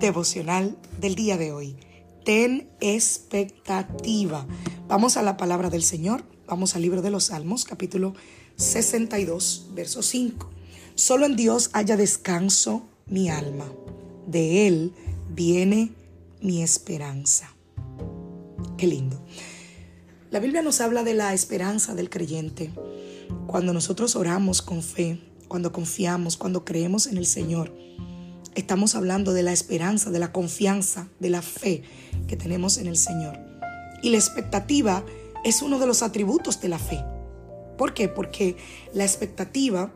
Devocional del día de hoy. Ten expectativa. Vamos a la palabra del Señor. Vamos al libro de los Salmos, capítulo 62, verso 5. Solo en Dios haya descanso mi alma. De Él viene mi esperanza. Qué lindo. La Biblia nos habla de la esperanza del creyente. Cuando nosotros oramos con fe, cuando confiamos, cuando creemos en el Señor Estamos hablando de la esperanza, de la confianza, de la fe que tenemos en el Señor. Y la expectativa es uno de los atributos de la fe. ¿Por qué? Porque la expectativa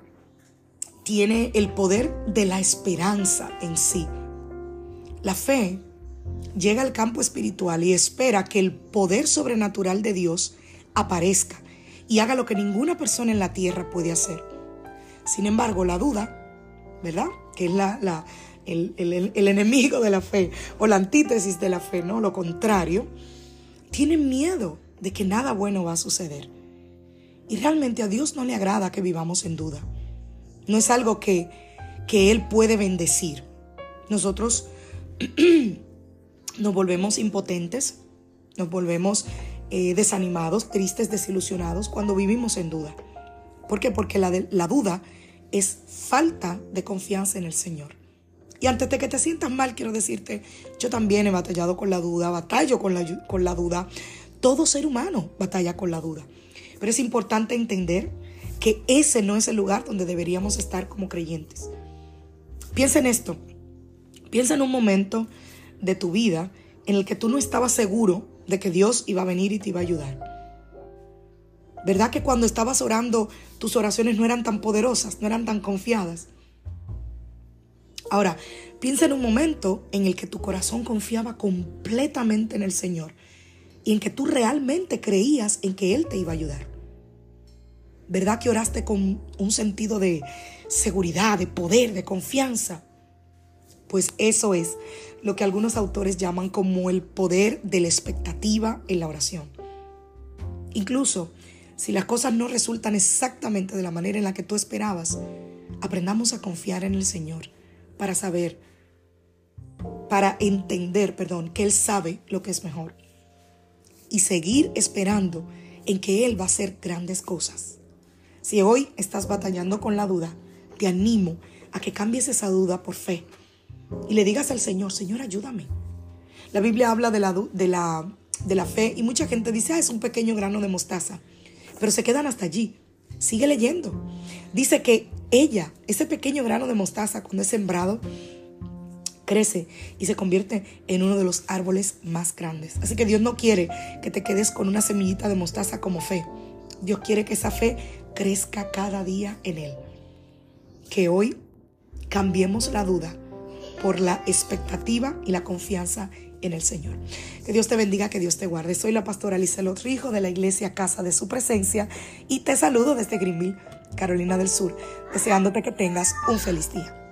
tiene el poder de la esperanza en sí. La fe llega al campo espiritual y espera que el poder sobrenatural de Dios aparezca y haga lo que ninguna persona en la tierra puede hacer. Sin embargo, la duda, ¿verdad? Que es la, el, enemigo de la fe o la antítesis de la fe, ¿no? Lo contrario, tienen miedo de que nada bueno va a suceder. Y realmente a Dios no le agrada que vivamos en duda. No es algo que, que Él puede bendecir. Nosotros nos volvemos impotentes, nos volvemos eh, desanimados, tristes, desilusionados cuando vivimos en duda. ¿Por qué? Porque la, la duda es falta de confianza en el Señor. Y antes de que te sientas mal, quiero decirte, yo también he batallado con la duda, batallo con la, con la duda. Todo ser humano batalla con la duda. Pero es importante entender que ese no es el lugar donde deberíamos estar como creyentes. Piensa en esto. Piensa en un momento de tu vida en el que tú no estabas seguro de que Dios iba a venir y te iba a ayudar. ¿Verdad que cuando estabas orando tus oraciones no eran tan poderosas, no eran tan confiadas? Ahora, piensa en un momento en el que tu corazón confiaba completamente en el Señor y en que tú realmente creías en que Él te iba a ayudar. ¿Verdad que oraste con un sentido de seguridad, de poder, de confianza? Pues eso es lo que algunos autores llaman como el poder de la expectativa en la oración. Incluso si las cosas no resultan exactamente de la manera en la que tú esperabas, aprendamos a confiar en el Señor para saber, para entender, perdón, que Él sabe lo que es mejor. Y seguir esperando en que Él va a hacer grandes cosas. Si hoy estás batallando con la duda, te animo a que cambies esa duda por fe y le digas al Señor, Señor, ayúdame. La Biblia habla de la, de la, de la fe y mucha gente dice, ah, es un pequeño grano de mostaza, pero se quedan hasta allí. Sigue leyendo. Dice que ella, ese pequeño grano de mostaza, cuando es sembrado, crece y se convierte en uno de los árboles más grandes. Así que Dios no quiere que te quedes con una semillita de mostaza como fe. Dios quiere que esa fe crezca cada día en Él. Que hoy cambiemos la duda por la expectativa y la confianza en el Señor. Que Dios te bendiga, que Dios te guarde. Soy la pastora Lizelot Rijo de la iglesia Casa de Su Presencia y te saludo desde Greenville, Carolina del Sur, deseándote que tengas un feliz día.